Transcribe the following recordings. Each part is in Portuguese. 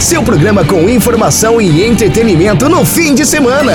Seu programa com informação e entretenimento no fim de semana.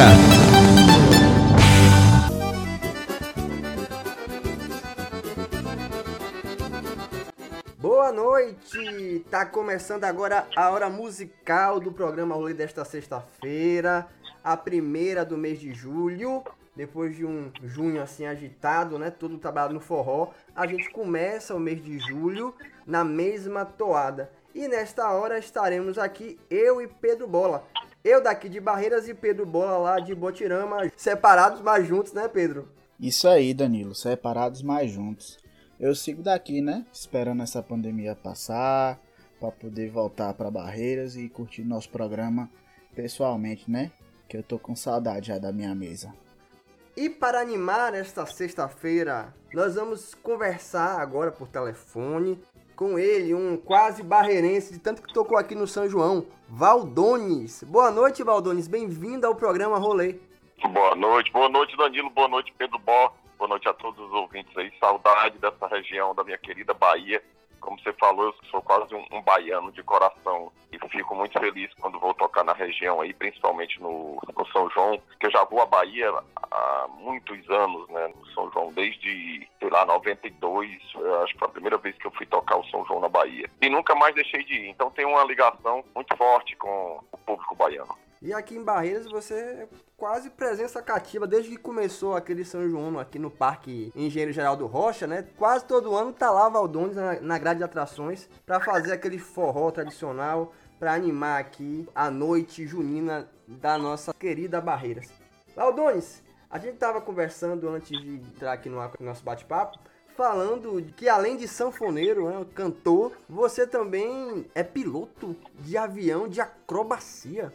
Boa noite! Tá começando agora a hora musical do programa Rolê desta sexta-feira, a primeira do mês de julho. Depois de um junho assim agitado, né? Todo trabalhado no forró, a gente começa o mês de julho na mesma toada. E nesta hora estaremos aqui eu e Pedro Bola. Eu daqui de Barreiras e Pedro Bola lá de Botirama, separados mas juntos, né, Pedro? Isso aí, Danilo, separados mas juntos. Eu sigo daqui, né? Esperando essa pandemia passar, para poder voltar para Barreiras e curtir nosso programa pessoalmente, né? Que eu tô com saudade já da minha mesa. E para animar esta sexta-feira, nós vamos conversar agora por telefone com ele, um quase barreirense, de tanto que tocou aqui no São João, Valdones. Boa noite, Valdones. Bem-vindo ao programa Rolê. Boa noite, boa noite, Danilo. Boa noite, Pedro Bó. Boa noite a todos os ouvintes aí. Saudade dessa região da minha querida Bahia. Como você falou, eu sou quase um, um baiano de coração e fico muito feliz quando vou tocar na região aí, principalmente no, no São João, que eu já vou à Bahia há muitos anos, né, no São João, desde, sei lá, 92, acho que foi a primeira vez que eu fui tocar o São João na Bahia. E nunca mais deixei de ir, então tem uma ligação muito forte com o público baiano. E aqui em Barreiras você é quase presença cativa desde que começou aquele São João aqui no Parque Engenheiro Geraldo Rocha, né? Quase todo ano tá lá Valdones na, grade de atrações para fazer aquele forró tradicional, para animar aqui a noite junina da nossa querida Barreiras. Valdones, a gente tava conversando antes de entrar aqui no nosso bate-papo falando que além de sanfoneiro, né, cantor, você também é piloto de avião de acrobacia.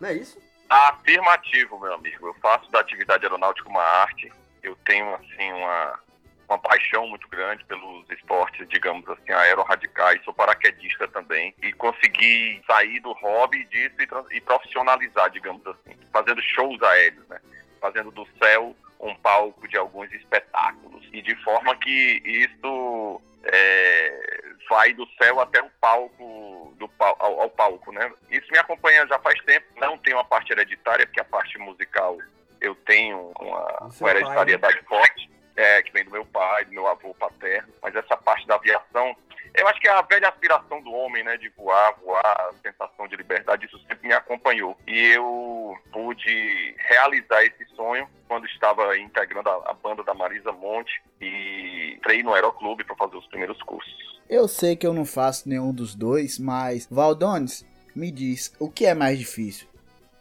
Não é isso? Afirmativo, meu amigo. Eu faço da atividade aeronáutica uma arte. Eu tenho, assim, uma, uma paixão muito grande pelos esportes, digamos assim, aerorradicais. Sou paraquedista também. E consegui sair do hobby disso e, e profissionalizar, digamos assim. Fazendo shows aéreos, né? Fazendo do céu um palco de alguns espetáculos. E de forma que isso é, vai do céu até o palco, do, ao, ao, palco, né? Isso me acompanha já faz tempo. Não tenho a parte hereditária, porque a parte musical eu tenho uma, uma hereditariedade pai, né? forte, é, que vem do meu pai, do meu avô paterno. Mas essa parte da aviação, eu acho que é a velha aspiração do homem, né? De voar, voar, a sensação de liberdade, isso sempre me acompanhou. E eu pude realizar esse sonho quando estava integrando a, a banda da Marisa Monte e entrei no Aeroclube para fazer os primeiros cursos. Eu sei que eu não faço nenhum dos dois, mas Valdones, me diz, o que é mais difícil?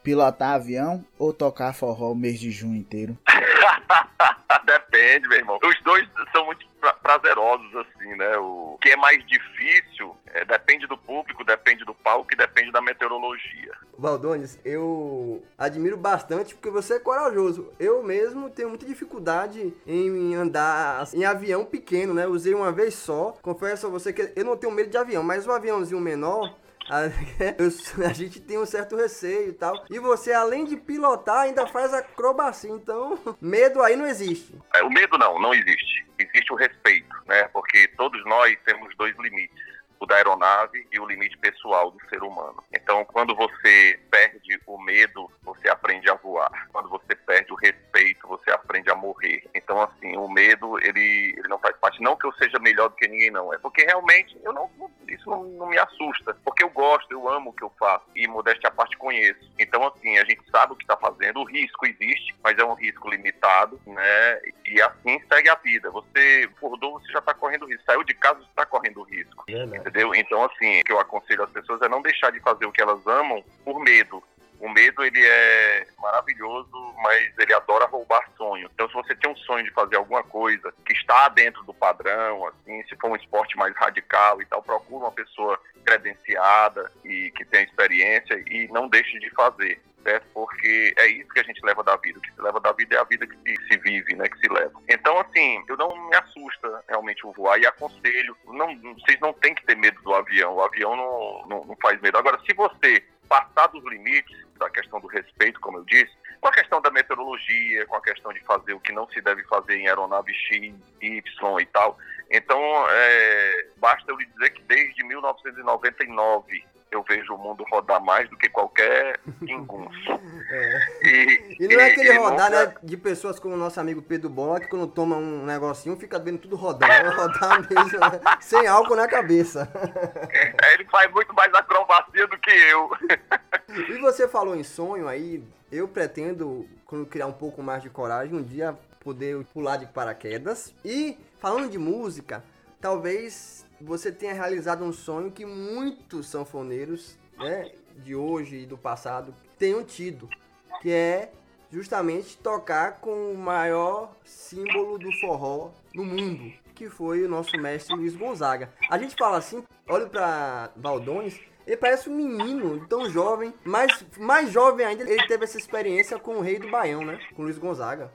Pilotar avião ou tocar forró o mês de junho inteiro? Depende, meu irmão. Os dois são muito prazerosos, assim, né? O que é mais difícil é, depende do público, depende do palco e depende da meteorologia. Valdones, eu admiro bastante porque você é corajoso. Eu mesmo tenho muita dificuldade em andar em avião pequeno, né? Usei uma vez só. Confesso a você que eu não tenho medo de avião, mas um aviãozinho menor a, a, gente tem um certo receio e tal. E você, além de pilotar, ainda faz acrobacia. Então, medo aí não existe. É, o medo não, não existe. Existe o respeito, né? Porque todos nós temos dois limites o da aeronave e o limite pessoal do ser humano. Então, quando você perde o medo, você aprende a voar. Quando você perde o respeito, você aprende a morrer. Então, assim, o medo, ele, ele não faz parte. Não que eu seja melhor do que ninguém, não. É porque realmente eu não, isso não, não me assusta. Porque eu gosto, eu amo o que eu faço. E, modéstia à parte, conheço. Então, assim, a gente sabe o que está fazendo. O risco existe, mas é um risco limitado, né? E assim segue a vida. Você acordou, você já está correndo risco. Saiu de casa, você está correndo risco. É, né? Entendeu? Então, assim, o que eu aconselho as pessoas é não deixar de fazer o que elas amam por medo. O medo, ele é maravilhoso, mas ele adora roubar sonho. Então, se você tem um sonho de fazer alguma coisa que está dentro do padrão, assim, se for um esporte mais radical e tal, procura uma pessoa credenciada e que tenha experiência e não deixe de fazer certo? Porque é isso que a gente leva da vida. O que se leva da vida é a vida que se, vive, né? Que se leva. Então, assim, eu não me assusta realmente o voar e aconselho. Não, vocês não têm que ter medo do avião. O avião não, não, não faz medo. Agora, se você passar dos limites da questão do respeito, como eu disse, com a questão da meteorologia, com a questão de fazer o que não se deve fazer em aeronave X, Y e tal. Então, é, basta eu lhe dizer que desde 1999 eu vejo o mundo rodar mais do que qualquer ingunço. É. E, e, não é aquele rodar, nunca... né, de pessoas como o nosso amigo Pedro Bola, que quando toma um negocinho fica vendo tudo rodando. É rodar mesmo, né? sem álcool na cabeça. É, ele faz muito mais acrobacia do que eu. E você falou em sonho aí, eu pretendo, quando criar um pouco mais de coragem, um dia poder pular de paraquedas. E, falando de música, talvez você tenha realizado um sonho que muitos sanfoneiros né, de hoje e do passado tenham tido, que é justamente tocar com o maior símbolo do forró no mundo, que foi o nosso mestre Luiz Gonzaga. A gente fala assim, olha para Valdones, ele parece um menino tão jovem, mas mais jovem ainda, ele teve essa experiência com o rei do Baião, né? Com Luiz Gonzaga.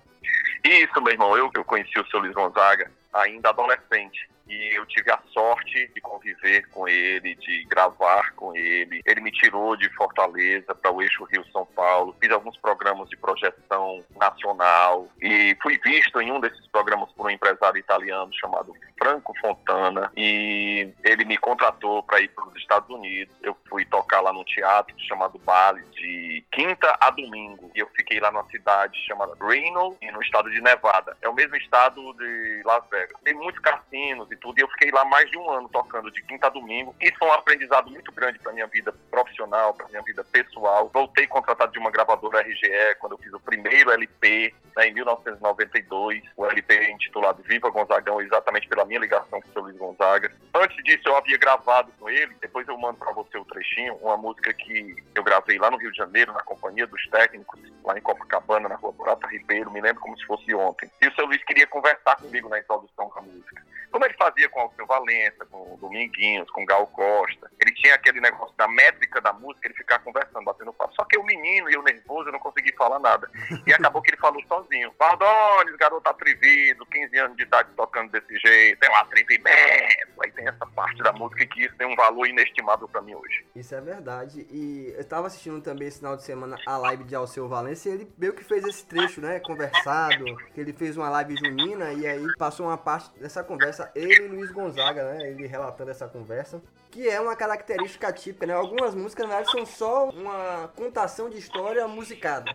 Isso, meu irmão. Eu, eu conheci o seu Luiz Gonzaga ainda adolescente e eu tive a sorte de conviver com ele, de gravar com ele. Ele me tirou de Fortaleza para o eixo Rio-São Paulo, fiz alguns programas de projeção nacional e fui visto em um desses programas por um empresário italiano chamado Franco Fontana e ele me contratou para ir para os Estados Unidos. Eu fui tocar lá num teatro chamado Bali de quinta a domingo e eu fiquei lá numa cidade chamada Reno, no estado de Nevada. É o mesmo estado de Las Vegas. Tem muitos cassinos e tudo. E eu fiquei lá mais de um ano tocando de quinta a domingo. Isso foi um aprendizado muito grande para minha vida profissional, para minha vida pessoal. Voltei contratado de uma gravadora RGE quando eu fiz o primeiro LP, né, em 1992. O LP intitulado Viva Gonzagão, exatamente pela minha ligação com o seu Luiz Gonzaga. Antes disso, eu havia gravado com ele. Depois eu mando para você o trechinho, uma música que eu gravei lá no Rio de Janeiro, na companhia dos técnicos, lá em Copacabana, na rua Prata Ribeiro. Me lembro como se fosse ontem. E o seu Luiz queria conversar comigo na introdução da música. Como ele fazia com Alceu Valença, com Dominguinhos, com Gal Costa. Ele tinha aquele negócio da métrica da música, ele ficava conversando, batendo papo. Só que o menino e o nervoso, eu não consegui falar nada. E acabou que ele falou sozinho. Valdones, garoto atrevido, 15 anos de idade tocando desse jeito, tem um atrevimento. Aí tem essa parte da música que isso tem um valor inestimável para mim hoje. Isso é verdade. E eu estava assistindo também esse final de semana a live de Alceu Valença e ele meio que fez esse trecho, né, conversado, que ele fez uma live junina e aí passou uma parte dessa conversa ele e Luiz Gonzaga, né? Ele relatando essa conversa. Que é uma característica típica, né? Algumas músicas, na verdade, são só uma contação de história musicada.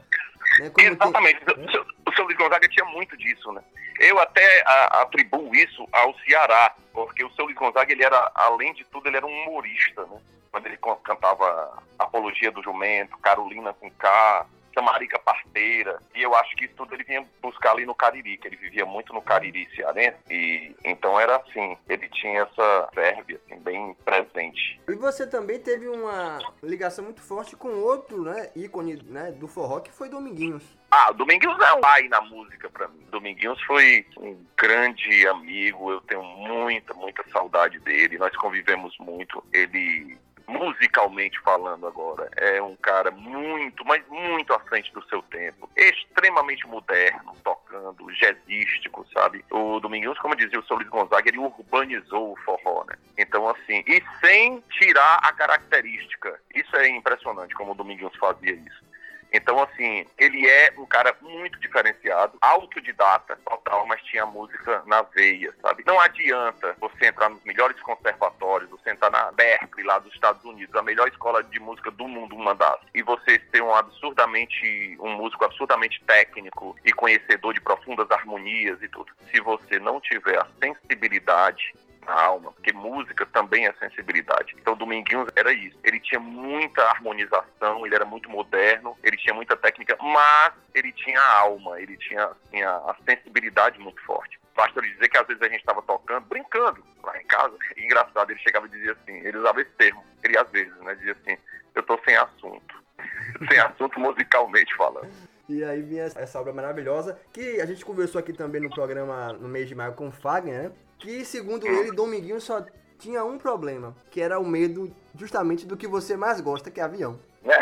Né? Exatamente. Tem... O, seu, Luiz Gonzaga tinha muito disso, né? Eu até atribuo isso ao Ceará, porque o seu Luiz Gonzaga, ele era, além de tudo, ele era um humorista, né? Quando ele cantava Apologia do Jumento, Carolina com K, Samarica Parteira, e eu acho que isso tudo ele vinha buscar ali no Cariri, que ele vivia muito no Cariri cearense, e então era assim, ele tinha essa verve assim, bem presente. E você também teve uma ligação muito forte com outro né, ícone né, do forró, que foi Dominguinhos. Ah, Dominguinhos é um pai na música para mim. Dominguinhos foi um grande amigo, eu tenho muita, muita saudade dele. Nós convivemos muito. Ele musicalmente falando agora, é um cara muito, mas muito à frente do seu tempo, extremamente moderno, tocando, jazzístico, sabe? O Dominguinhos, como dizia o Solis Gonzaga, ele urbanizou o forró, né? Então, assim, e sem tirar a característica. Isso é impressionante como o Dominguinhos fazia isso. Então, assim, ele é um cara muito diferenciado, autodidata, total, mas tinha música na veia, sabe? Não adianta você entrar nos melhores conservatórios, você entrar na Berkeley, lá dos Estados Unidos, a melhor escola de música do mundo, das, e você ser um absurdamente, um músico absurdamente técnico e conhecedor de profundas harmonias e tudo. Se você não tiver a sensibilidade na alma, porque música também é sensibilidade. Então Dominguinhos era isso. Ele tinha muita harmonização, ele era muito moderno, ele tinha muita técnica, mas ele tinha alma, ele tinha, a sensibilidade muito forte. Basta ele dizer que às vezes a gente estava tocando, brincando lá em casa. E, engraçado, ele chegava e dizia assim, ele usava esse termo, ele às vezes, né? Dizia assim, eu tô sem assunto. sem assunto musicalmente falando. E aí vinha essa obra maravilhosa, que a gente conversou aqui também no programa no mês de maio com o Fagner, né? Que, segundo ele, Dominguinho só tinha um problema, que era o medo justamente do que você mais gosta, que é avião. É.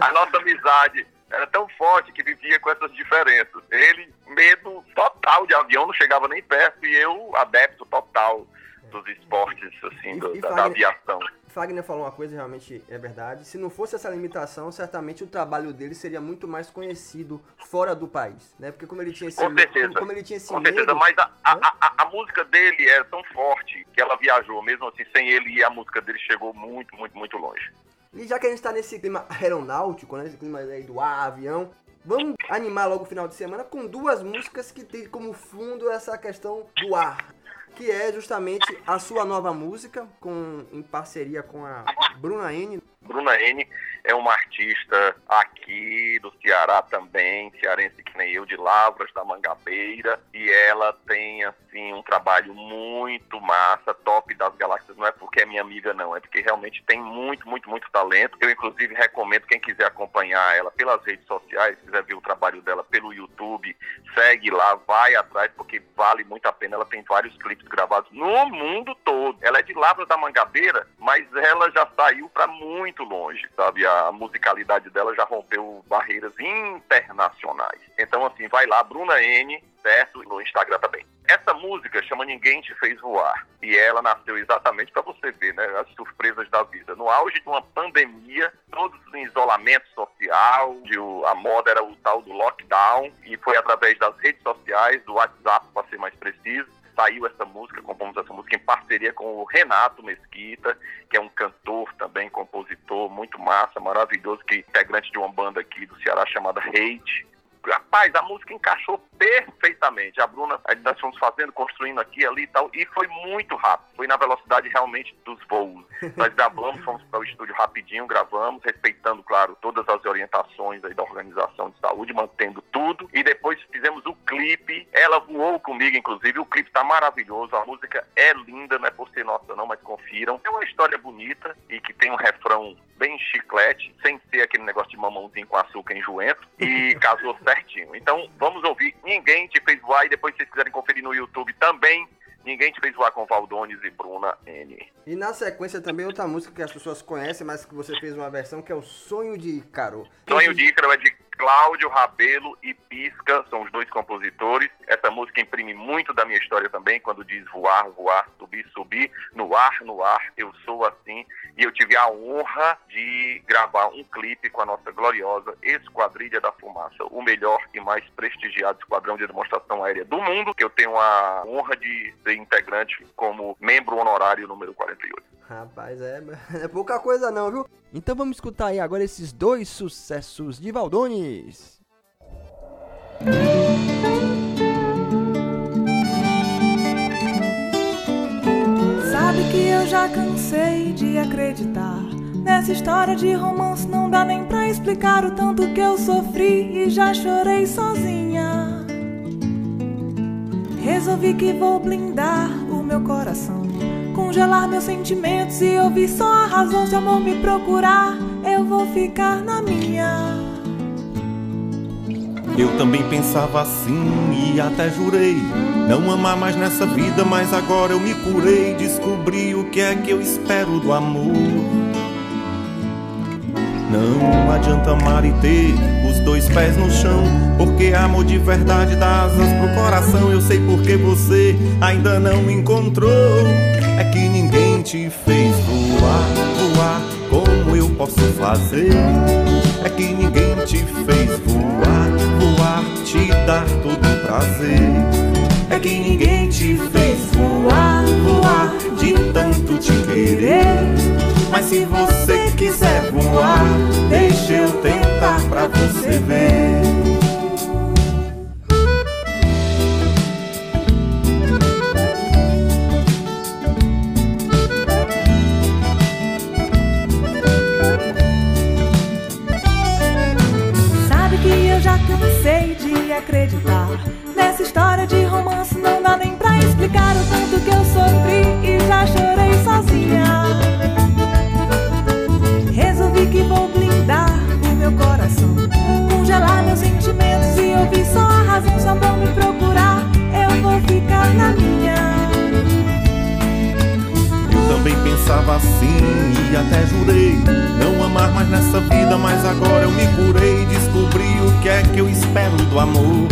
A nossa amizade era tão forte que vivia com essas diferenças. Ele, medo total de avião, não chegava nem perto, e eu, adepto total dos esportes, assim, do, da, da aviação. Fagner falou uma coisa realmente é verdade. Se não fosse essa limitação, certamente o trabalho dele seria muito mais conhecido fora do país, né? Porque como ele tinha esse com certeza, como, como ele tinha esse com medo, certeza. Mas a, a, né? a, a, música dele é tão forte que ela viajou, mesmo assim, sem ele e a música dele chegou muito, muito, muito longe. E já que a gente tá nesse clima aeronáutico, né? Esse clima aí do ar, avião, vamos animar logo o final de semana com duas músicas que tem como fundo essa questão do ar que é justamente a sua nova música, com, em parceria com a Bruna N. Bruna N é uma artista aqui do Ceará também, cearense que nem eu, de Lavras, da Mangabeira, e ela tem, assim, um trabalho muito massa, top das galáxias, não é porque é minha amiga, não, é porque realmente tem muito, muito, muito talento. Eu, inclusive, recomendo quem quiser acompanhar ela pelas redes sociais, quiser ver o trabalho dela pelo YouTube, segue lá, vai atrás, porque vale muito a pena. Ela tem vários clipes gravados no mundo todo. Ela é de Lavras da Mangabeira, mas ela já saiu para muito longe, sabe? A musicalidade dela já rompeu barreiras internacionais. Então, assim, vai lá, Bruna N, certo? No Instagram também. Essa música chama Ninguém Te Fez Voar. E ela nasceu exatamente para você ver, né? As surpresas da vida. No auge de uma pandemia, todos em isolamento social, o, a moda era o tal do lockdown, e foi através das redes sociais, do WhatsApp, para ser mais preciso, saiu essa música, compomos essa música em parceria com o Renato Mesquita, que é um cantor também, compositor muito massa, maravilhoso, que é integrante de uma banda aqui do Ceará chamada Hate. Rapaz, a música encaixou perfeitamente. A Bruna, nós fomos fazendo, construindo aqui, ali e tal, e foi muito rápido. Foi na velocidade realmente dos voos. Nós gravamos, fomos para o estúdio rapidinho, gravamos, respeitando, claro, todas as orientações aí da organização de saúde, mantendo tudo. E depois fizemos o clipe. Ela voou comigo, inclusive. O clipe está maravilhoso. A música é linda, não é por ser nossa, não, mas confiram. É uma história bonita e que tem um refrão bem chiclete, sem ser aquele negócio de mamãozinho com açúcar enjoento. E casou certinho. Então, vamos ouvir Ninguém Te Fez Voar. E depois, se vocês quiserem conferir no YouTube também, Ninguém Te Fez Voar com Valdones e Bruna N. E na sequência também outra música que as pessoas conhecem, mas que você fez uma versão, que é o Sonho de Ícaro. Sonho de Ícaro é de Cláudio Rabelo e Pisca, são os dois compositores. Essa música imprime muito da minha história também, quando diz voar, voar, subir, subir, no ar, no ar, eu sou assim. E eu tive a honra de gravar um clipe com a nossa gloriosa Esquadrilha da Fumaça, o melhor e mais prestigiado esquadrão de demonstração aérea do mundo, que eu tenho a honra de ser integrante como membro honorário número 48. Rapaz, é, é pouca coisa não, viu? Então vamos escutar aí agora esses dois sucessos de Sabe que eu já cansei de acreditar Nessa história de romance não dá nem pra explicar o tanto que eu sofri e já chorei sozinha. Resolvi que vou blindar o meu coração, congelar meus sentimentos e ouvir só a razão. Se amor me procurar, eu vou ficar na minha. Eu também pensava assim e até jurei não amar mais nessa vida, mas agora eu me curei, descobri o que é que eu espero do amor. Não adianta amar e ter os dois pés no chão, porque amor de verdade dá asas pro coração. Eu sei porque você ainda não encontrou. É que ninguém te fez voar, voar como eu posso fazer. É que ninguém te fez voar, te dar todo prazer. É que ninguém te fez voar, voar, de tanto te querer. Mas se você quiser voar, deixa eu tentar pra você ver. De acreditar. Nessa história de romance não dá nem pra explicar o tanto que eu sofri e já chorei sozinha. Resolvi que vou blindar o meu coração Congelar meus sentimentos e ouvir só a razão Se amor me procurar, eu vou ficar na minha. Eu também pensava assim e até jurei não amar mais nessa vida, mas agora eu me curei, descobri o que é que eu espero do amor.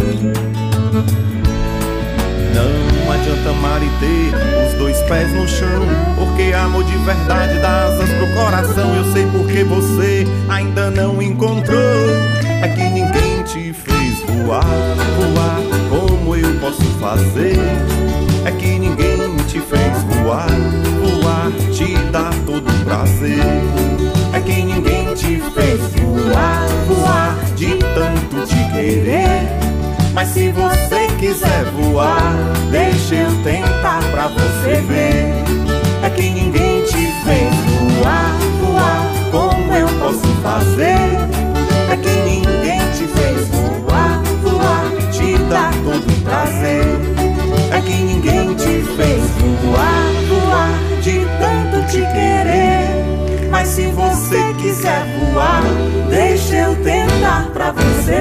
Não adianta amar e ter os dois pés no chão. Porque amor de verdade dá asas pro coração. Eu sei porque você ainda não encontrou.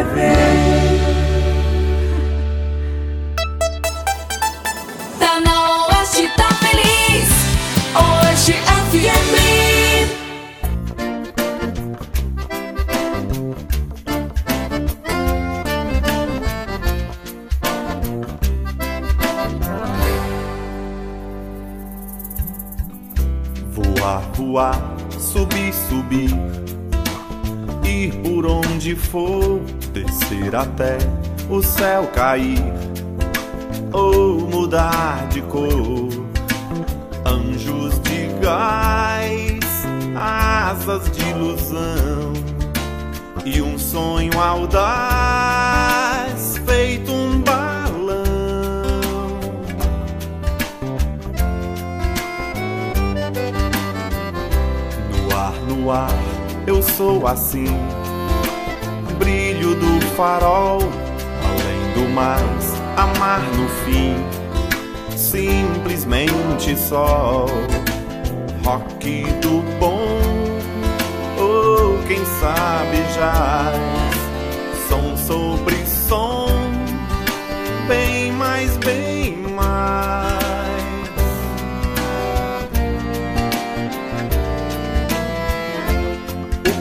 Pra cair ou mudar de cor. Anjos de gás, asas de ilusão e um sonho audaz feito um no ar, eu sou assim. Brilho do farol, do mais, amar no fim. Simplesmente sol, rock do bom, ou quem sabe já. Som sobre som, bem mais, bem mais.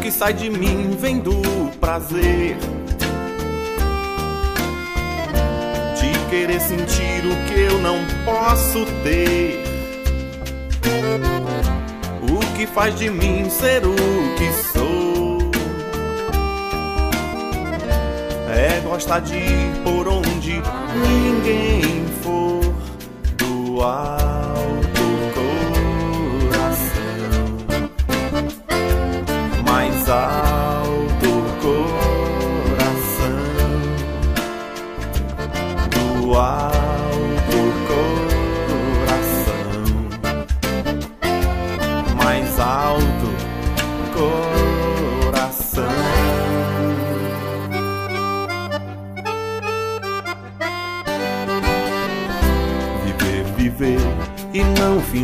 que sai de mim vem do prazer querer sentir o que eu não posso ter. O que faz de mim ser o que sou é gostar de ir por onde ninguém for do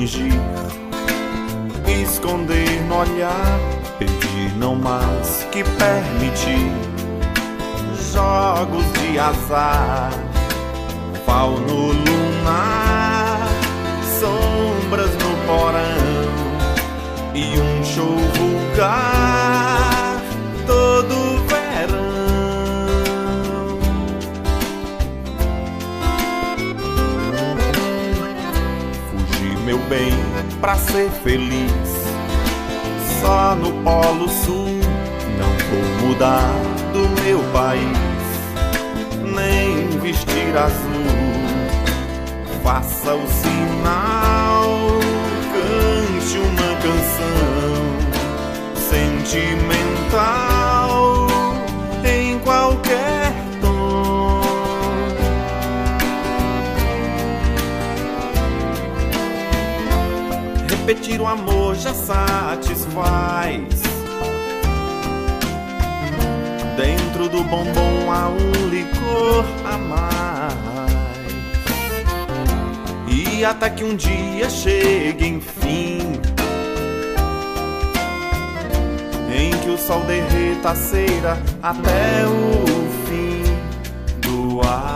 fingir esconder no olhar Pedir não mais que permitir jogos de azar, lunar, pra ser feliz só no Polo Sul. Não vou mudar do meu país, nem vestir azul. Faça o sinal, cante uma canção sentimental Repetir o amor já satisfaz. Dentro do bombom há um licor a mais. E até que um dia chegue, enfim, em que o sol derreta a cera até o fim do alto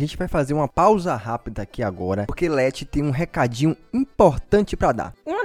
gente vai fazer uma pausa rápida aqui agora, porque Leti tem um recadinho importante para dar.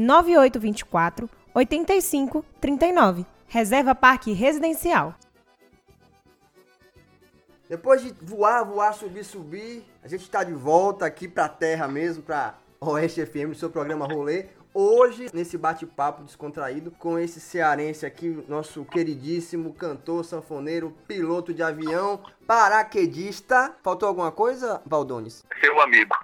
99824 8539. Reserva Parque Residencial. Depois de voar, voar, subir, subir, a gente está de volta aqui para a terra mesmo, para Oeste FM, seu programa Rolê. Hoje, nesse bate-papo descontraído com esse cearense aqui, nosso queridíssimo cantor, sanfoneiro, piloto de avião, paraquedista. Faltou alguma coisa, Valdones? Seu amigo.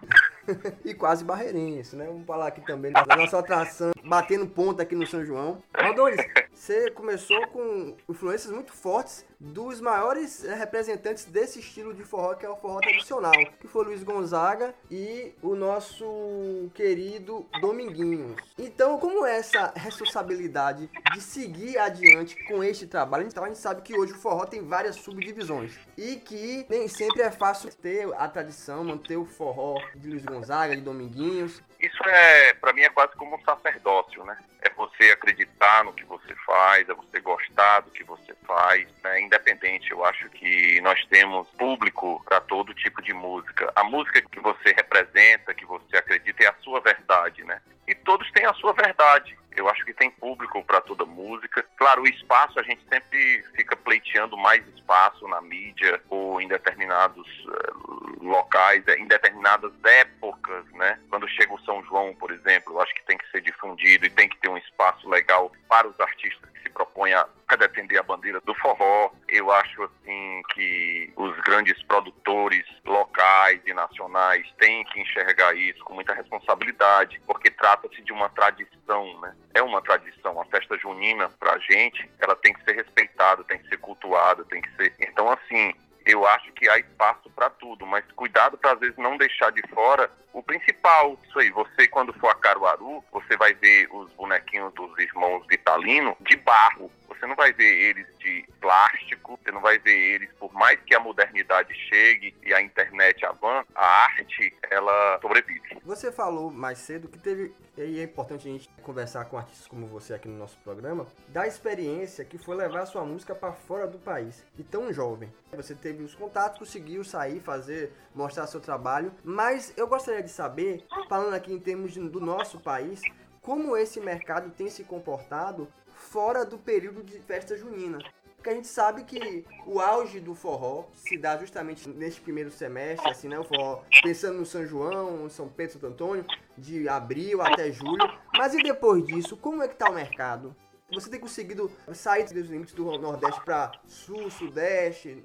e quase barreirense, né? Vamos falar aqui também da nossa atração, batendo ponta aqui no São João. Valdones, você começou com influências muito fortes dos maiores eh, representantes desse estilo de forró, que é o forró tradicional, que foi Luiz Gonzaga e o nosso querido Dominguinhos. Então, como é essa responsabilidade de seguir adiante com este trabalho? Então, a gente sabe que hoje o forró tem várias subdivisões e que nem sempre é fácil ter a tradição, manter o forró de Luiz Gonzaga, de Dominguinhos. Isso é, para mim, é quase como um sacerdócio, né? É você acreditar no que você faz, é você gostar do que você faz, né? Independente, eu acho que nós temos público para todo tipo de música. A música que você representa, que você acredita, é a sua verdade, né? E todos têm a sua verdade. Eu acho que tem público para toda música. Claro, o espaço, a gente sempre fica pleiteando mais espaço na mídia ou em determinados uh, locais, em determinadas épocas, né? Quando chega o São João, por exemplo, acho que tem que ser difundido e tem que ter um espaço legal para os artistas que se propõem a, a defender a bandeira do forró. Eu acho, assim, que os grandes produtores locais e nacionais têm que enxergar isso com muita responsabilidade, porque trata-se de uma tradição, né? É uma tradição. A festa junina, pra gente, ela tem que ser respeitada, tem que ser cultuada, tem que ser. Então, assim, eu acho que há espaço para tudo, mas cuidado para às vezes não deixar de fora o principal. Isso aí, você quando for a Caruaru, você vai ver os bonequinhos dos irmãos Vitalino de barro. Você não vai ver eles de plástico, você não vai ver eles, por mais que a modernidade chegue e a internet avance, a arte, ela sobrevive. Você falou mais cedo que teve, e é importante a gente conversar com artistas como você aqui no nosso programa, da experiência que foi levar sua música para fora do país, e tão jovem. Você teve os contatos, conseguiu sair, fazer, mostrar seu trabalho, mas eu gostaria de saber, falando aqui em termos de, do nosso país, como esse mercado tem se comportado fora do período de festa junina. Porque a gente sabe que o auge do forró se dá justamente neste primeiro semestre, assim, né? O forró pensando no São João, São Pedro, Santo Antônio, de abril até julho. Mas e depois disso, como é que tá o mercado? Você tem conseguido sair dos limites do Nordeste para Sul, Sudeste,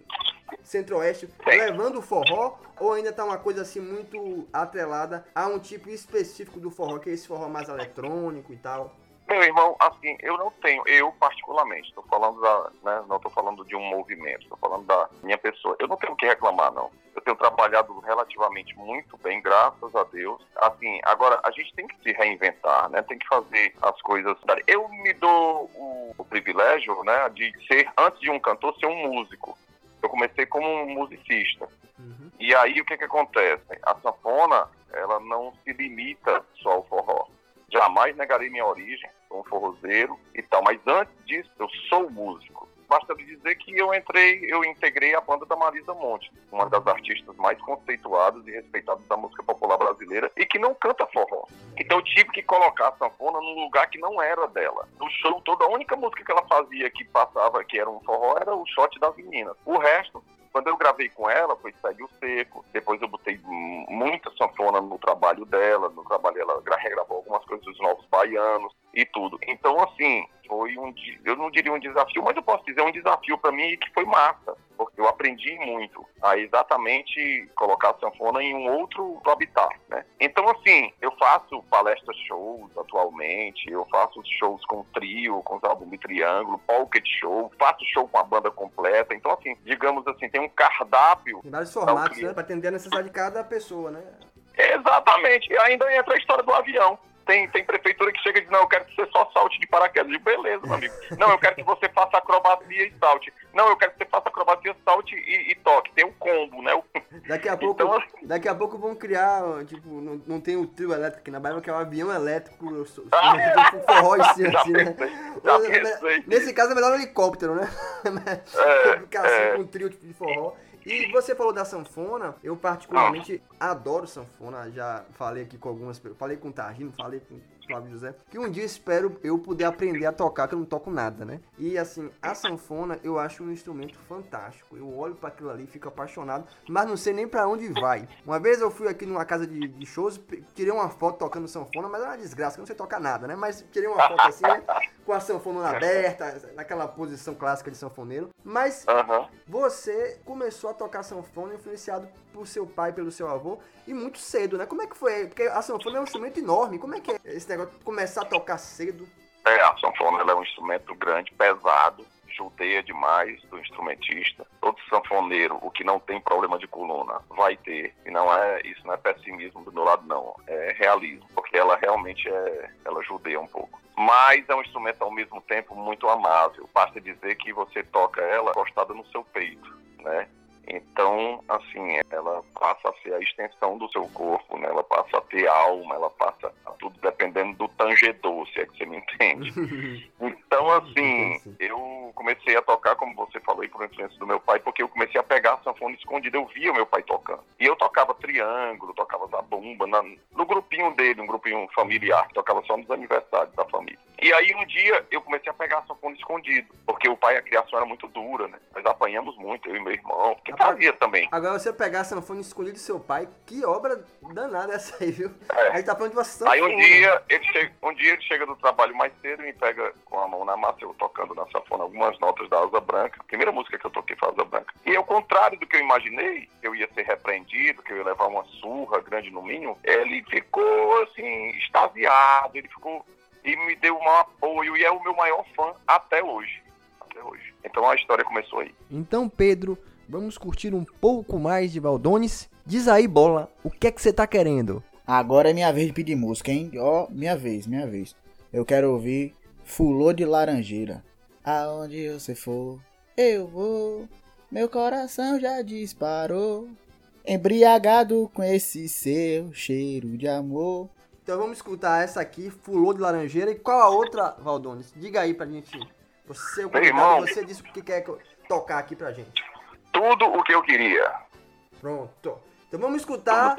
Centro-Oeste, levando o forró? Ou ainda tá uma coisa assim muito atrelada a um tipo específico do forró, que é esse forró mais eletrônico e tal? Meu irmão, assim, eu não tenho, eu particularmente, estou falando da, né, não estou falando de um movimento, estou falando da minha pessoa. Eu não tenho o que reclamar, não. Eu tenho trabalhado relativamente muito bem, graças a Deus. Assim, agora a gente tem que se reinventar, né? Tem que fazer as coisas. Eu me dou o, o privilégio, né, de ser antes de um cantor, ser um músico. Eu comecei como um musicista. Uhum. E aí o que que acontece? A sanfona, ela não se limita só ao forró jamais negarei minha origem, sou um forrozeiro e tal, mas antes disso eu sou músico. Basta me dizer que eu entrei, eu integrei a banda da Marisa Monte, uma das artistas mais conceituadas e respeitadas da música popular brasileira e que não canta forró. Então eu tive que colocar a sanfona num lugar que não era dela. No show, toda a única música que ela fazia que passava, que era um forró, era o shot das meninas. O resto quando eu gravei com ela, foi Segue o Seco. Depois eu botei muita sanfona no trabalho dela. No trabalho ela regravou algumas coisas dos Novos Baianos e tudo. Então, assim, foi um, eu não diria um desafio, mas eu posso dizer um desafio para mim que foi massa, porque eu aprendi muito a exatamente colocar a sanfona em um outro habitat, né? Então, assim, eu faço palestras shows atualmente, eu faço shows com trio, com álbum de triângulo, pocket show, faço show com a banda completa. Então, assim, digamos assim, tem um cardápio. Em vários formatos, né? Pra atender a necessidade de cada pessoa, né? Exatamente. E ainda entra a história do avião. Tem, tem prefeitura que chega e diz, não, eu quero que você só salte de paraquedas. Eu digo, beleza, meu amigo. Não, eu quero que você faça acrobacia e salte. Não, eu quero que você faça acrobacia, salte e, e toque. Tem um combo, né? O- Daqui a pouco, Então, daqui a pouco vão criar, tipo, não, não tem o trio elétrico aqui na Bahia, que é um avião elétrico, eu sou- Ah, com forró em cima, assim, né? pensei, pensei. Nesse caso é melhor um helicóptero, né? É, Ficar assim é. com um trio tipo de forró. E você falou da sanfona, eu particularmente adoro sanfona, já falei aqui com algumas pessoas, falei com o Targino, falei com Flávio José, que um dia espero eu poder aprender a tocar, que eu não toco nada, né? E assim, a sanfona eu acho um instrumento fantástico, eu olho para aquilo ali, fico apaixonado, mas não sei nem para onde vai. Uma vez eu fui aqui numa casa de, de shows, tirei uma foto tocando sanfona, mas é uma desgraça, que eu não sei tocar nada, né? Mas tirei uma foto assim, né? com a sanfona aberta, naquela posição clássica de sanfoneiro, mas Aham. você começou a tocar sanfona influenciado por seu pai, pelo seu avô, e muito cedo, né? Como é que foi? Porque a sanfona é um instrumento enorme. Como é que é esse negócio de começar a tocar cedo? É, a sanfona é um instrumento grande, pesado, judeia demais do instrumentista. Todo sanfoneiro, o que não tem problema de coluna, vai ter. E não é, isso não é pessimismo do meu lado, não. É realismo, porque ela realmente é, ela judeia um pouco. Mas é um instrumento ao mesmo tempo muito amável. Basta dizer que você toca ela encostada no seu peito, né? Então, assim, ela passa a ser a extensão do seu corpo, né? Ela passa a ter alma, ela passa a tudo dependendo do tangedor, se é que você me entende. Então, assim, eu comecei a tocar, como você falou aí, por influência do meu pai, porque eu comecei a pegar a sanfona escondida, eu via meu pai tocando. E eu tocava triângulo, tocava zabumba, na, no grupinho dele, um grupinho familiar, que tocava só nos aniversários da família. E aí, um dia, eu comecei a pegar a sanfona escondido, porque o pai, a criação era muito dura, né? Nós apanhamos muito, eu e meu irmão, porque Rapaz, fazia também. Agora você pegar a sanfona escolhida do seu pai, que obra danada essa aí, viu? É. A gente tá falando de uma sanfona. Aí um dia, ele chega, um dia ele chega do trabalho mais cedo e me pega com a mão na massa, eu tocando na sanfona algumas notas da Asa Branca. Primeira música que eu toquei foi Asa Branca. E ao contrário do que eu imaginei, que eu ia ser repreendido, que eu ia levar uma surra grande no mínimo, ele ficou assim, extasiado, ele ficou e me deu um apoio e é o meu maior fã até hoje. Até hoje. Então a história começou aí. Então, Pedro, vamos curtir um pouco mais de Valdones. Diz aí, bola, o que é que você tá querendo? Agora é minha vez de pedir música, hein? Ó, minha vez, minha vez. Eu quero ouvir Fulô de Laranjeira. Aonde você for, eu vou. Meu coração já disparou. Embriagado com esse seu cheiro de amor. Então vamos escutar essa aqui, Fulô de Laranjeira. E qual a outra, Valdones? Diga aí pra gente. Você, é o Meu irmão. você disse o que quer tocar aqui pra gente. Tudo o que eu queria. Pronto. Então vamos escutar.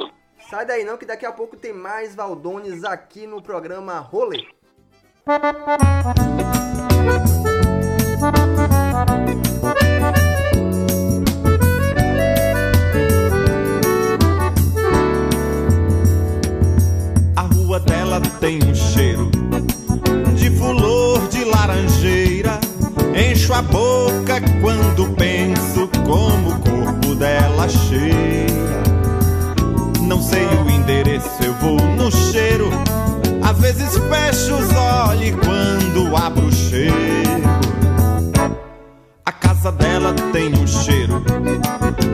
Sai daí não, que daqui a pouco tem mais Valdones aqui no programa Rolê. A rua dela tem um cheiro boca quando penso como o corpo dela cheira. Não sei o endereço, eu vou no cheiro. Às vezes fecho os olhos quando abro o cheiro. A casa dela tem um cheiro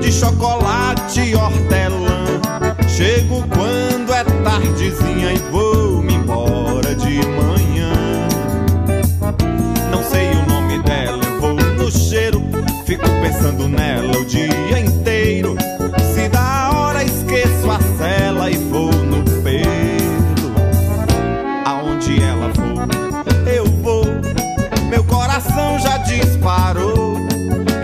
de chocolate e hortelã. Chego quando é tardezinha e vou me pensando nela o dia inteiro. Se dá hora, esqueço a cela e vou no pelo. Aonde ela for, eu vou. Meu coração já disparou.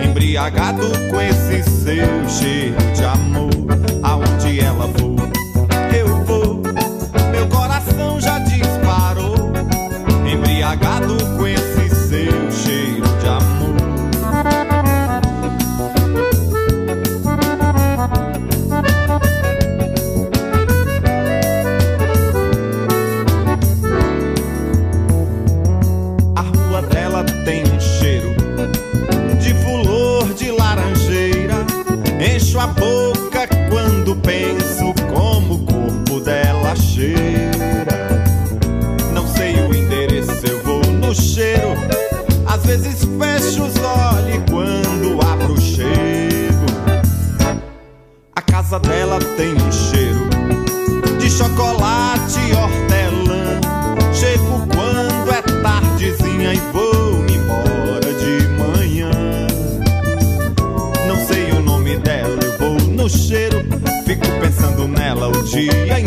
Embriagado com esse seu cheiro casa dela tem um cheiro de chocolate e hortelã. Chego quando é tardezinha e vou me embora de manhã. Não sei o nome dela, eu vou no cheiro. Fico pensando nela o dia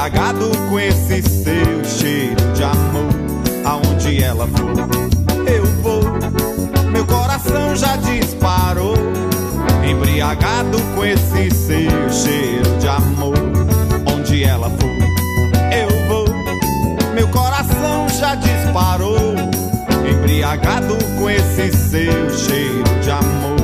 Embriagado com esse seu cheiro de amor. Aonde ela for, eu vou. Meu coração já disparou. Embriagado com esse seu cheiro de amor. Onde ela for, eu vou. Meu coração já disparou. Embriagado com esse seu cheiro de amor.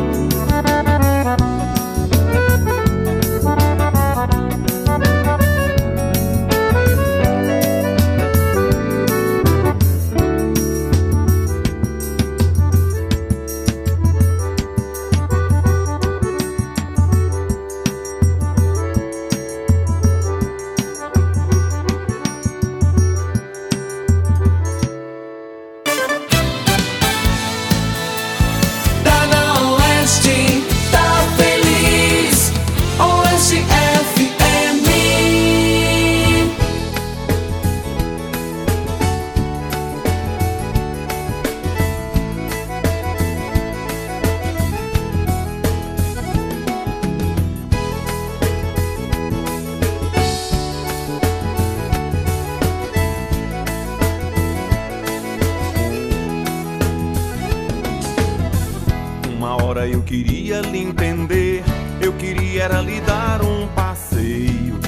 Queria lhe entender, eu queria era lhe dar um passeio.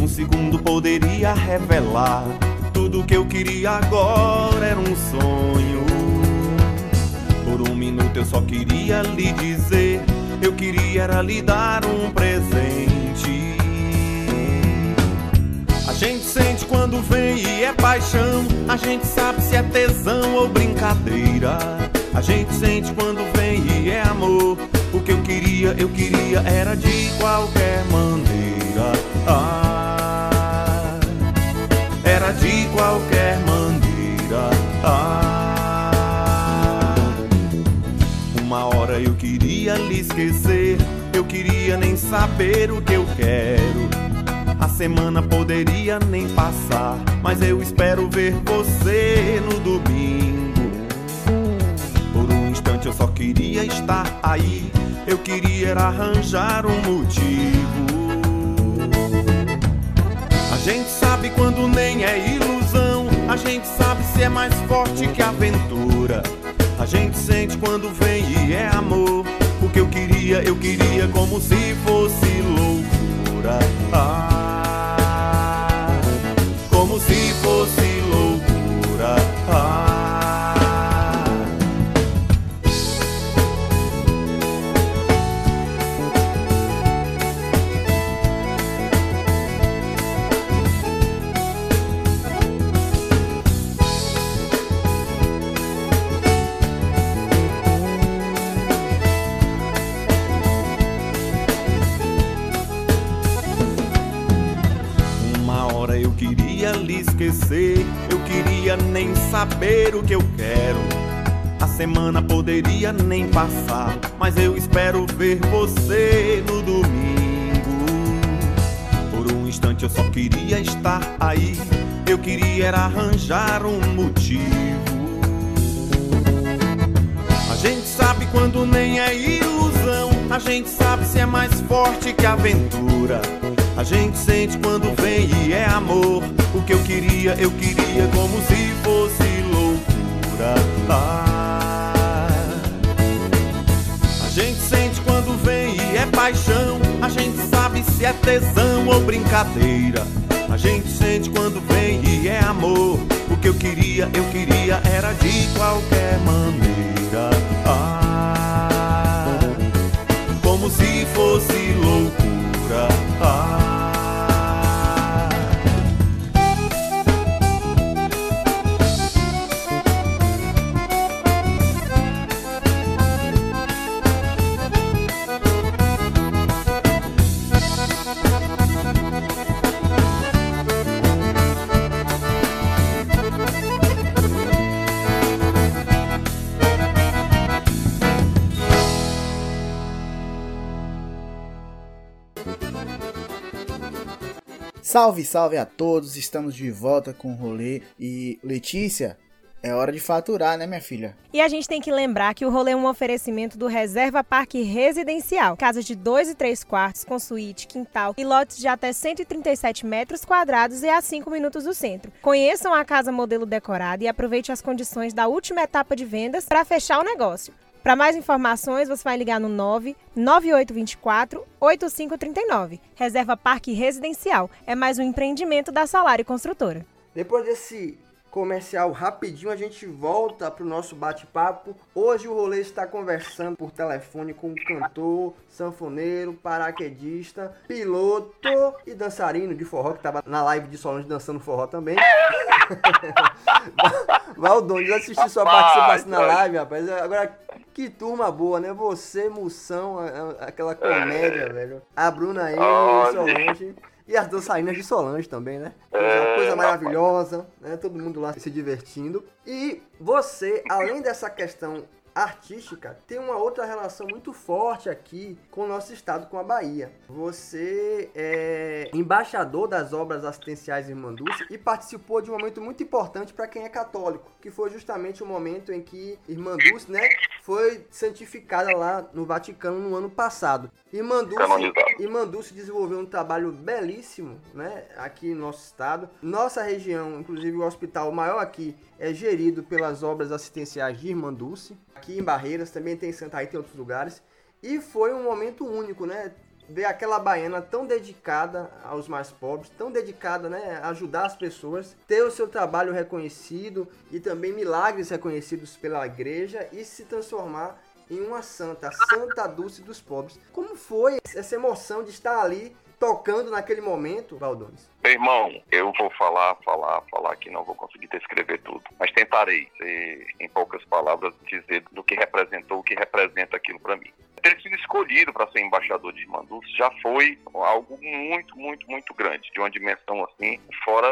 Um segundo poderia revelar tudo que eu queria agora era um sonho. Por um minuto eu só queria lhe dizer, eu queria era lhe dar um presente. A gente sente quando vem e é paixão. A gente sabe se é tesão ou brincadeira. A gente sente quando vem e é amor. Queria, eu queria era de qualquer maneira. Ah, era de qualquer maneira. Ah, uma hora eu queria lhe esquecer. Eu queria nem saber o que eu quero. A semana poderia nem passar, mas eu espero ver você no domingo. Por um instante eu só queria estar aí, eu queria era arranjar um motivo. A gente sabe quando nem é ilusão, a gente sabe se é mais forte que aventura. A gente sente quando vem e é amor. O que eu queria, eu queria como se fosse loucura. Passar, mas eu espero ver você no domingo. Por um instante eu só queria estar aí, eu queria era arranjar um motivo. A gente sabe quando nem é ilusão. A gente sabe se é mais forte que aventura. A gente sente quando vem e é amor. O que eu queria, eu queria como se fosse se é tesão ou brincadeira. A gente sente quando vem e é amor. O que eu queria, eu queria era de qualquer maneira. Ah, como se fosse loucura. Salve, salve a todos, estamos de volta com o rolê. E Letícia, é hora de faturar, né, minha filha? E a gente tem que lembrar que o rolê é um oferecimento do Reserva Parque Residencial. Casas de 2 e 3 quartos, com suíte, quintal e lotes de até 137 metros quadrados e a 5 minutos do centro. Conheçam a casa modelo decorada e aproveite as condições da última etapa de vendas para fechar o negócio. Para mais informações, você vai ligar no 9 9824 8539. Reserva Parque Residencial é mais um empreendimento da Salário Construtora. Depois desse comercial rapidinho, a gente volta pro nosso bate-papo. Hoje o rolê está conversando por telefone com um cantor, sanfoneiro, paraquedista, piloto e dançarino de forró, que tava na live de Solange dançando forró também. Valdones, assisti sua participação na live, rapaz. Agora, que turma boa, né? Você, Moção, aquela comédia, velho. A Bruna aí. Solange. E as dançarinas de Solange também, né? É, Coisa, coisa maravilhosa, né? Todo mundo lá se divertindo. E você, além dessa questão artística, tem uma outra relação muito forte aqui com o nosso estado, com a Bahia. Você é embaixador das obras assistenciais Irmã Dulce e participou de um momento muito importante para quem é católico, que foi justamente o momento em que Irmã Dulce, né, foi santificada lá no Vaticano no ano passado. Dulce, Canonizada. Irmã Dulce desenvolveu um trabalho belíssimo, né, aqui no nosso estado. Nossa região, inclusive o hospital maior aqui, é gerido pelas obras assistenciais de Irmã Dulce. Aqui em Barreiras, também tem em Santa Rita e outros lugares. E foi um momento único, né? Ver aquela baiana tão dedicada aos mais pobres, tão dedicada né, a ajudar as pessoas, ter o seu trabalho reconhecido e também milagres reconhecidos pela igreja e se transformar em uma santa, a Santa Dulce dos Pobres. Como foi essa emoção de estar ali tocando naquele momento, Valdones? Meu irmão, eu vou falar, falar, falar que não vou conseguir descrever tudo, mas tentarei, em poucas palavras, dizer do que representou, o que representa aquilo para mim. Ter sido escolhido para ser embaixador de Mandus já foi algo muito, muito, muito grande, de uma dimensão assim, fora,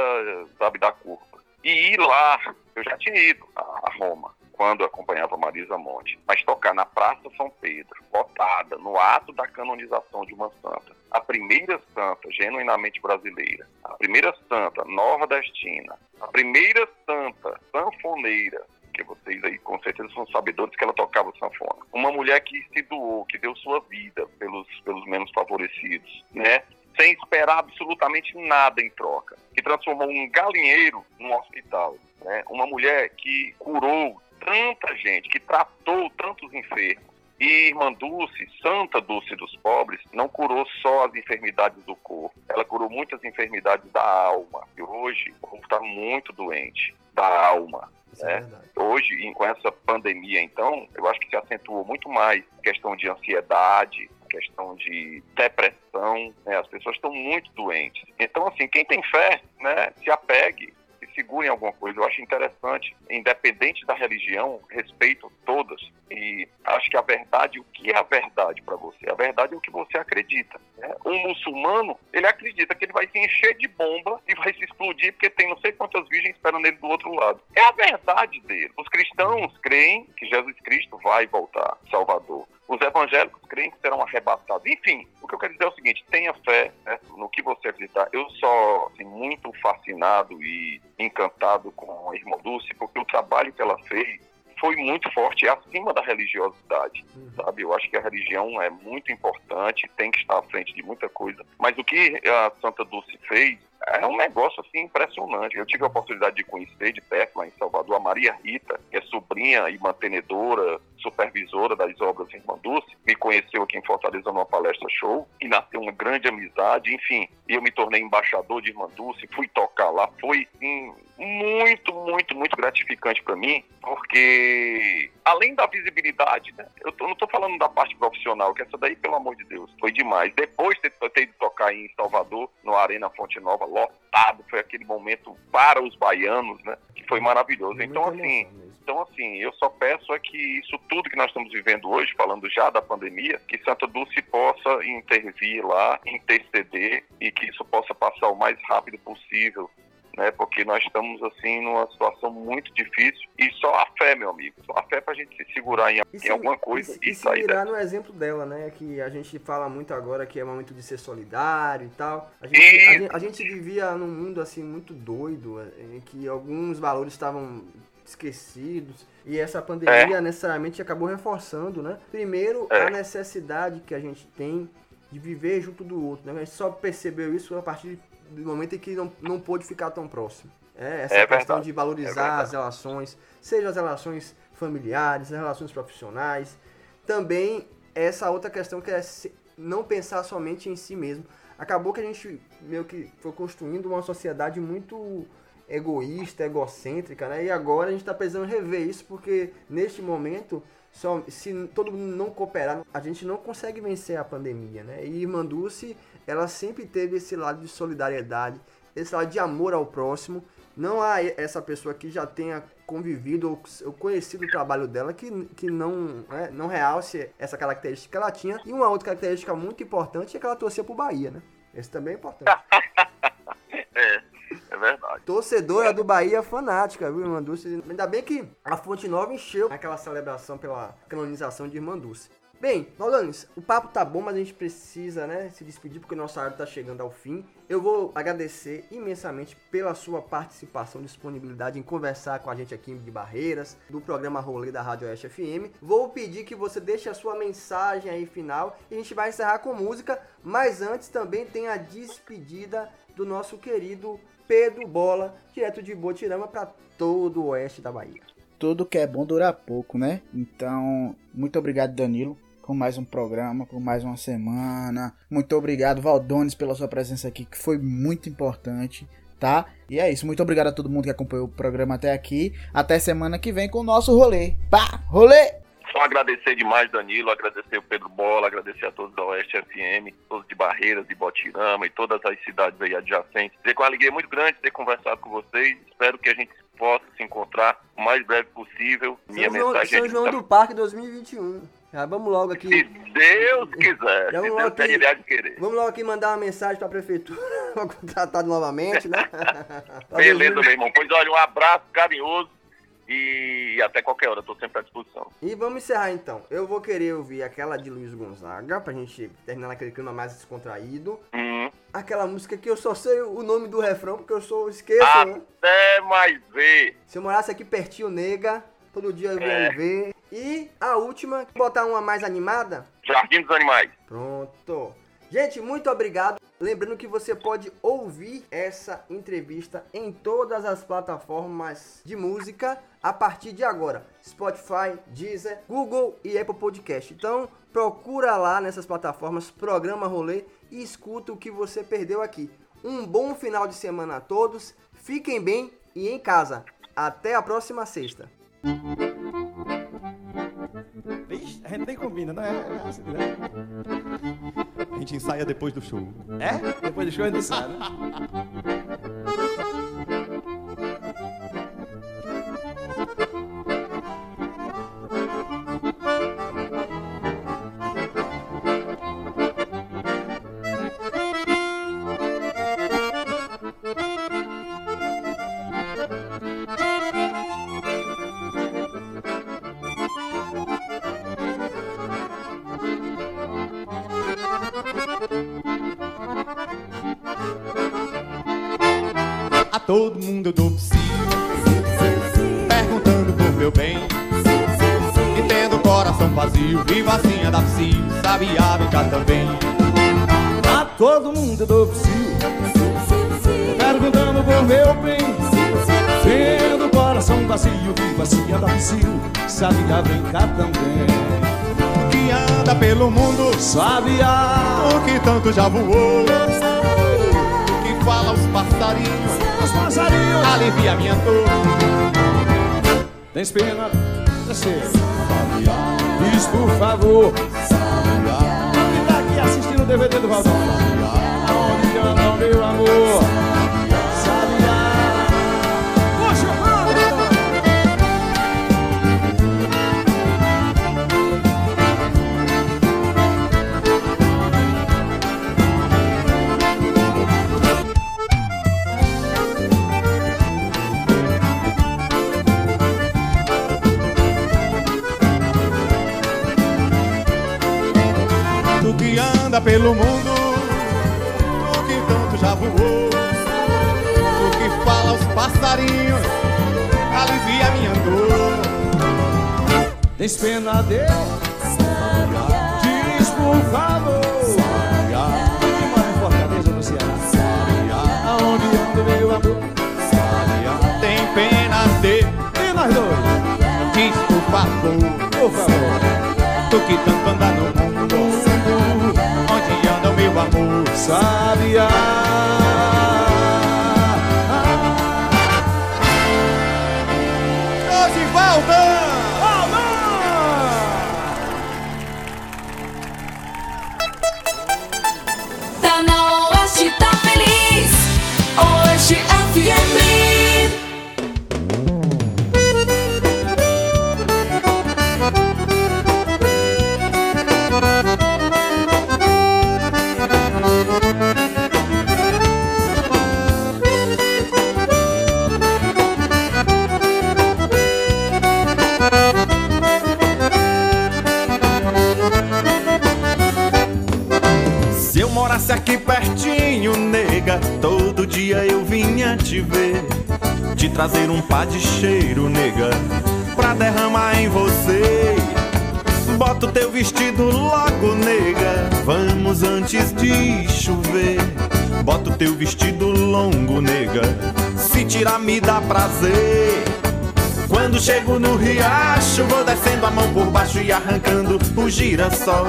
sabe, da curva. E ir lá, eu já tinha ido a Roma, quando acompanhava Marisa Monte, mas tocar na Praça São Pedro, botada no ato da canonização de uma santa, a primeira santa genuinamente brasileira, a primeira santa nordestina, a primeira santa sanfoneira, que vocês aí com certeza são sabedores que ela tocava sanfona. Uma mulher que se doou, que deu sua vida pelos, pelos menos favorecidos, né? Sem esperar absolutamente nada em troca. Que transformou um galinheiro num hospital. Né? Uma mulher que curou tanta gente, que tratou tantos enfermos. E Irmã Dulce, Santa Dulce dos Pobres, não curou só as enfermidades do corpo, ela curou muitas enfermidades da alma. E hoje o povo está muito doente da alma. É. é. Hoje, com essa pandemia, então, eu acho que se acentuou muito mais a questão de ansiedade, a questão de depressão, né? As pessoas estão muito doentes. Então, assim, quem tem fé, né, se apegue, se segure em alguma coisa. Eu acho interessante, independente da religião, respeito todas. E acho que a verdade, o que é a verdade para você? A verdade é o que você acredita. né? Um muçulmano, ele acredita que ele vai se encher de bomba e vai se explodir porque tem não sei quantas virgens esperando ele do outro lado. É a verdade dele. Os cristãos creem que Jesus Cristo vai voltar, Salvador. Os evangélicos creem que serão arrebatados. Enfim, o que eu quero dizer é o seguinte: tenha fé né, no que você acreditar. Eu sou assim, muito fascinado e encantado com a irmã Dulce, porque o trabalho que ela fez foi muito forte e acima da religiosidade, sabe? Eu acho que a religião é muito importante, tem que estar à frente de muita coisa. Mas o que a Santa Dulce fez é um negócio assim impressionante. Eu tive a oportunidade de conhecer de perto lá em Salvador a Maria Rita, que é sobrinha e mantenedora, supervisora das obras Irmã Dulce, me conheceu aqui em Fortaleza numa palestra show e nasceu uma grande amizade, enfim. Eu me tornei embaixador de Irmã Dulce, fui tocar lá, foi sim, muito, muito, muito gratificante para mim, porque além da visibilidade, né, eu tô- não estou falando da parte profissional, que essa daí, pelo amor de Deus, foi demais. Depois de ter, ter ido tocar em Salvador, no Arena Fonte Nova, lotado, foi aquele momento para os baianos, né, que foi maravilhoso. Então, assim, então, assim, eu só peço é que isso tudo que nós estamos vivendo hoje, falando já da pandemia, que Santa Dulce possa intervir lá, interceder e que isso possa passar o mais rápido possível né? Porque nós estamos assim numa situação muito difícil e só a fé, meu amigo, só a fé pra gente se segurar em, E em alguma coisa e, e, e se sair virar dessa. no exemplo dela, né? Que a gente fala muito agora que é momento de ser solidário e tal. A gente, a E- gente, a gente vivia num mundo assim muito doido, eh, em que alguns valores estavam esquecidos e essa pandemia necessariamente acabou reforçando, né? Primeiro, É. a necessidade que a gente tem de viver junto do outro, né? A gente só percebeu isso a partir do momento em que não, não pôde ficar tão próximo. É, essa É questão verdade, de é valorizar verdade. as relações, seja as relações familiares, as relações profissionais. Também essa outra questão que é não pensar somente em si mesmo. Acabou que a gente meio que foi construindo uma sociedade muito egoísta, egocêntrica, né? E agora a gente está precisando rever isso porque neste momento, só, se todo mundo não cooperar, a gente não consegue vencer a pandemia, né? E Irmã Dulce, ela sempre teve esse lado de solidariedade, esse lado de amor ao próximo. Não há essa pessoa que já tenha convivido ou, ou conhecido o trabalho dela que, que não, né, não realce essa característica que ela tinha. E uma outra característica muito importante é que ela torcia pro Bahia, né? Esse também é importante. É, é verdade. Torcedora do Bahia fanática, viu, Irmã Dulce? Ainda bem que a Fonte Nova encheu aquela celebração pela canonização de Irmã Dulce. Bem, Valdanes, o papo tá bom, mas a gente precisa, né, se despedir porque o nosso horário tá chegando ao fim. Eu vou agradecer imensamente pela sua participação, disponibilidade em conversar com a gente aqui de Barreiras, do programa Rolê da Rádio Oeste FM. Vou pedir que você deixe a sua mensagem aí final e a gente vai encerrar com música, mas antes também tem a despedida do nosso querido Pedro Bola, direto de Botirama para todo o oeste da Bahia. Tudo que é bom dura pouco, né? Então, muito obrigado, Danilo, por mais um programa, por mais uma semana. Muito obrigado, Valdones, pela sua presença aqui, que foi muito importante, tá? E é isso, muito obrigado a todo mundo que acompanhou o programa até aqui. Até semana que vem com o nosso rolê. Pá, rolê! Só agradecer demais, Danilo, agradecer o Pedro Bola, agradecer a todos da Oeste FM, todos de Barreiras, de Botirama e todas as cidades aí adjacentes. Dizer uma alegria muito grande ter conversado com vocês. Espero que a gente possa se encontrar o mais breve possível. Minha São João, mensagem é São João do Parque 2021. Já vamos logo Se aqui. Deus quiser, se vamos Deus aqui. Vamos logo aqui mandar uma mensagem para a prefeitura para contratar novamente, né? Beleza, 2000. meu irmão. Pois olha, um abraço carinhoso e até qualquer hora, estou sempre à disposição. E vamos encerrar então. Eu vou querer ouvir aquela de Luiz Gonzaga, pra gente terminar naquele clima mais descontraído. Hum, Aquela música que eu só sei o nome do refrão, porque eu sou esqueço, Ah. né? até mais ver. Se eu morasse aqui pertinho, nega, todo dia eu ia É. ver. E a última, botar uma mais animada. Jardim dos Animais. Pronto. Gente, muito obrigado. Lembrando que você pode ouvir essa entrevista em todas as plataformas de música a partir de agora: Spotify, Deezer, Google e Apple Podcast. Então, procura lá nessas plataformas, programa Rolê e escuta o que você perdeu aqui. Um bom final de semana a todos. Fiquem bem e em casa. Até a próxima sexta. A gente nem combina, não é? É assim, né? A gente ensaia depois do show. É? Depois do show a gente sai, né? Sabia brincar também. Que anda pelo mundo, Sabia o que tanto já voou. Que fala os passarinhos, Os passarinhos. alivia minha dor. Tem pena Descer Diz por favor. Sabia Quem tá aqui assistindo o DVD do Valdão. Aonde anda o meu amor Despena Deus. Diz por favor. Quem mora em Fortaleza, no Ceará? Aonde anda meu amor? Tem pena de, E nós dois? diz por favor, Por favor. tu que tanto anda no mundo, onde anda o meu amor? Sabiá. FM. Se eu morasse aqui pertinho, nega, todo dia eu vinha te ver. Te trazer um pá de cheiro, nega, pra derramar em você. Bota o teu vestido logo, nega, vamos antes de chover. Bota o teu vestido longo, nega, se tirar me dá prazer. Quando chego no riacho, vou descendo a mão por baixo e arrancando o girassol.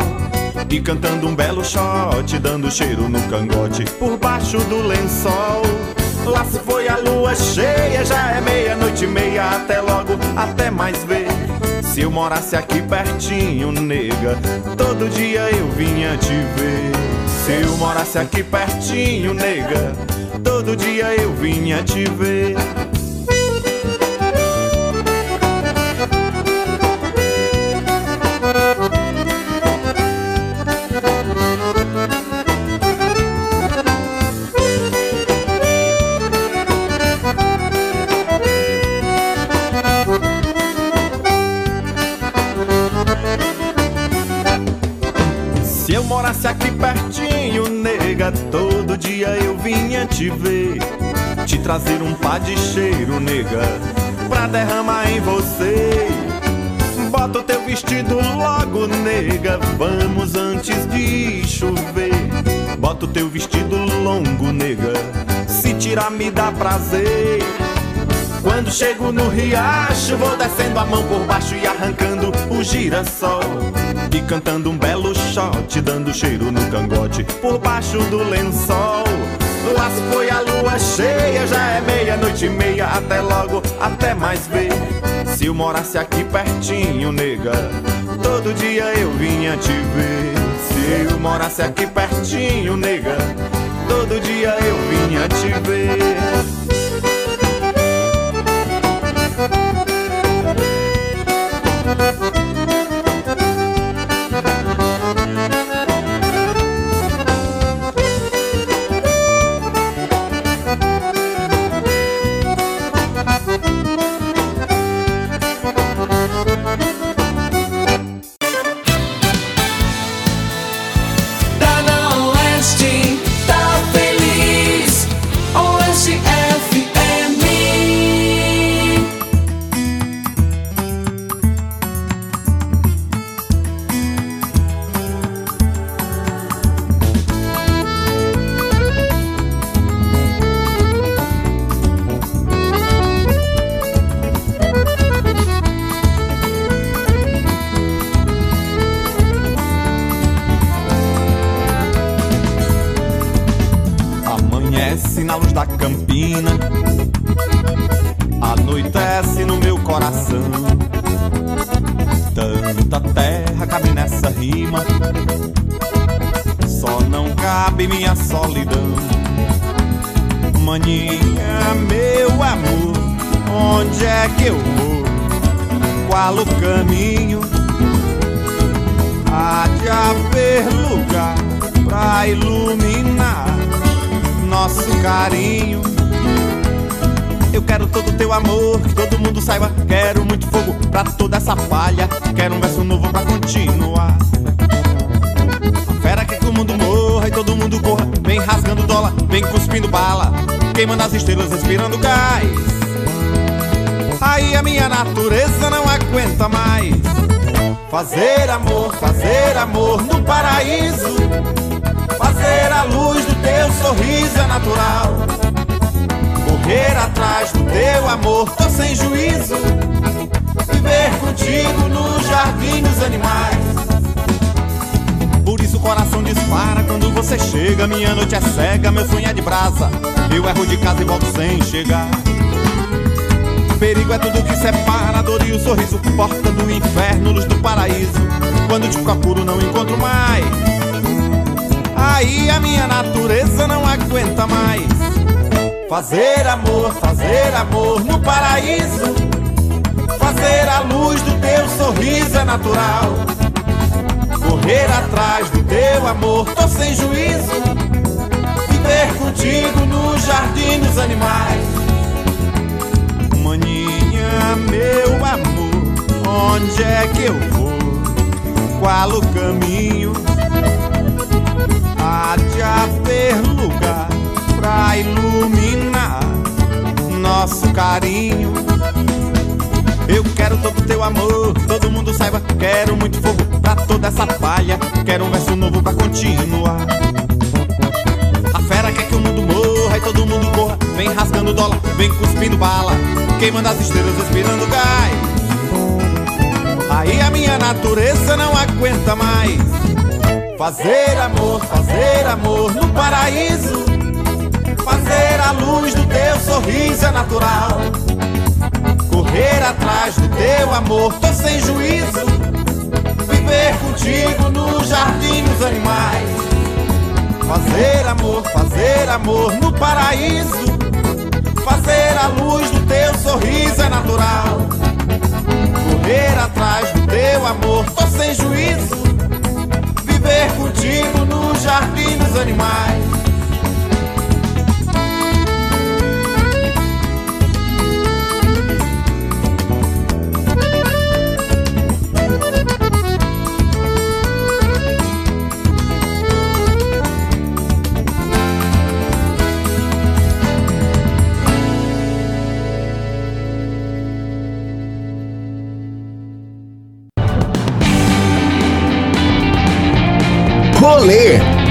E cantando um belo shot, dando cheiro no cangote por baixo do lençol. Lá se foi a lua cheia, já é meia-noite e meia, até logo, até mais ver. Se eu morasse aqui pertinho, nega, todo dia eu vinha te ver. Se eu morasse aqui pertinho, nega, todo dia eu vinha te ver. Te ver. Te trazer um pá de cheiro, nega, pra derramar em você. Bota o teu vestido logo, nega, vamos antes de chover. Bota o teu vestido longo, nega, se tirar me dá prazer. Quando chego no riacho, vou descendo a mão por baixo e arrancando o girassol. E cantando um belo shot, dando cheiro no cangote por baixo do lençol. Se foi a lua cheia, já é meia-noite e meia, até logo, até mais ver. Se eu morasse aqui pertinho, nega, todo dia eu vinha te ver. Se eu morasse aqui pertinho, nega, todo dia eu vinha te ver. Tá Maninha, meu amor, onde é que eu vou? Qual o caminho? Há de haver lugar pra iluminar nosso carinho. Eu quero todo teu amor, que todo mundo saiba. Quero muito fogo pra toda essa palha. Quero um verso novo pra continuar. Dólar, vem cuspindo bala, queimando as estrelas, respirando gás. Aí a minha natureza não aguenta mais. Fazer amor, fazer amor no paraíso. Fazer a luz do teu sorriso é natural. Correr atrás do teu amor, tô sem juízo. Viver contigo no jardim dos animais. Coração dispara quando você chega. Minha noite é cega, meu sonho é de brasa. Eu erro de casa e volto sem chegar. Perigo é tudo que separa dor e o sorriso. Porta do inferno, luz do paraíso. Quando te procuro, não encontro mais. Aí a minha natureza não aguenta mais. Fazer amor, fazer amor no paraíso. Fazer a luz do teu sorriso é natural. Correr atrás do teu amor, tô sem juízo. Viver contigo no jardim dos animais. Maninha, meu amor, onde é que eu vou? Qual o caminho? Há de haver lugar pra iluminar nosso carinho. Quero todo teu amor, todo mundo saiba. Quero muito fogo pra toda essa palha. Quero um verso novo pra continuar. A fera quer que o mundo morra e todo mundo corra. Vem rasgando dólar, vem cuspindo bala. Queimando as estrelas, respirando gás. Aí a minha natureza não aguenta mais. Fazer amor, fazer amor no paraíso. Fazer a luz do teu sorriso é natural. Correr atrás do teu amor, tô sem juízo. Viver contigo no jardim dos animais. Fazer amor, fazer amor no paraíso. Fazer a luz do teu sorriso é natural. Correr atrás do teu amor, tô sem juízo. Viver contigo no jardim dos animais.